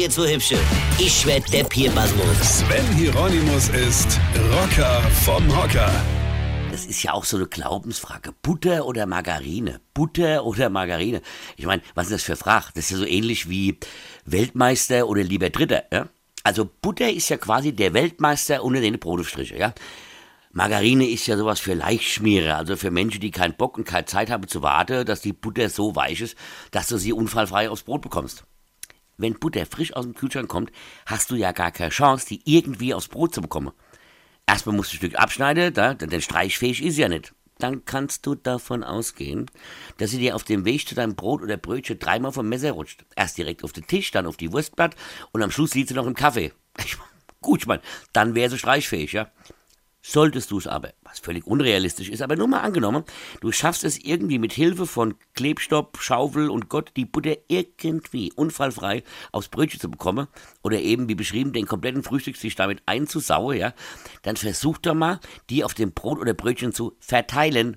jetzt so hübsche. Ich werd der Pierpasmus. Sven Hieronymus ist Rocker vom Hocker. Das ist ja auch so eine Glaubensfrage. Butter oder Margarine? Butter oder Margarine? Ich meine, was ist das für Frage? Das ist ja so ähnlich wie Weltmeister oder lieber Dritter, ja? Also Butter ist ja quasi der Weltmeister unter den Brotaufstriche, ja? Margarine ist ja sowas für Leichtschmierer, also für Menschen, die keinen Bock und keine Zeit haben zu warten, dass die Butter so weich ist, dass du sie unfallfrei aufs Brot bekommst. Wenn Butter frisch aus dem Kühlschrank kommt, hast du ja gar keine Chance, die irgendwie aufs Brot zu bekommen. Erstmal musst du ein Stück abschneiden, da, denn streichfähig ist sie ja nicht. Dann kannst du davon ausgehen, dass sie dir auf dem Weg zu deinem Brot oder Brötchen dreimal vom Messer rutscht. Erst direkt auf den Tisch, dann auf die Wurstblatt und am Schluss liegt sie noch im Kaffee. Ich, gut, ich meine, dann wäre sie streichfähig, ja. Solltest du es aber, was völlig unrealistisch ist, aber nur mal angenommen, du schaffst es irgendwie mit Hilfe von Klebstopp, Schaufel und Gott die Butter irgendwie unfallfrei aufs Brötchen zu bekommen oder eben wie beschrieben den kompletten Frühstückstisch damit einzusauen, ja, dann versuch doch mal, die auf dem Brot oder Brötchen zu verteilen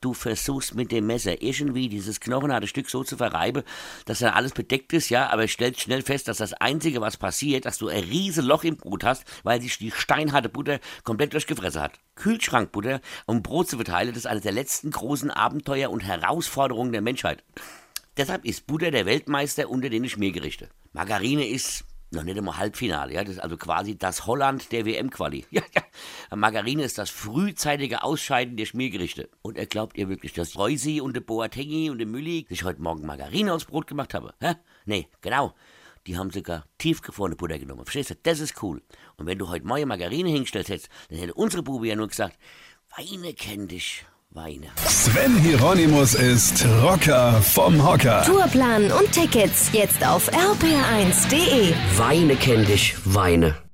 du versuchst mit dem Messer irgendwie dieses knochenharte Stück so zu verreiben, dass dann alles bedeckt ist, ja, aber stellst schnell fest, dass das Einzige, was passiert, dass du ein riesen Loch im Brot hast, weil sich die steinharte Butter komplett durchgefressen hat. Kühlschrankbutter, um Brot zu verteilen, das ist eines der letzten großen Abenteuer und Herausforderungen der Menschheit. Deshalb ist Butter der Weltmeister unter den Schmiergerichte. Margarine ist noch nicht einmal Halbfinale, ja. Das ist also quasi das Holland der WM-Quali. Ja, ja. Margarine ist das frühzeitige Ausscheiden der Schmiergerichte. Und er glaubt ihr wirklich, dass Reusi und der Boatengi und der Mülli sich heute Morgen Margarine aufs Brot gemacht haben? Hä? Nee, genau. Die haben sogar tiefgefrorene Butter genommen. Verstehst du? Das ist cool. Und wenn du heute neue Margarine hingestellt hättest, dann hätte unsere Bube ja nur gesagt, Weine kenn dich. Weine. Sven Hieronymus ist Rocker vom Hocker. Tourplan und Tickets jetzt auf rpr1.de. Weine kenn dich, Weine.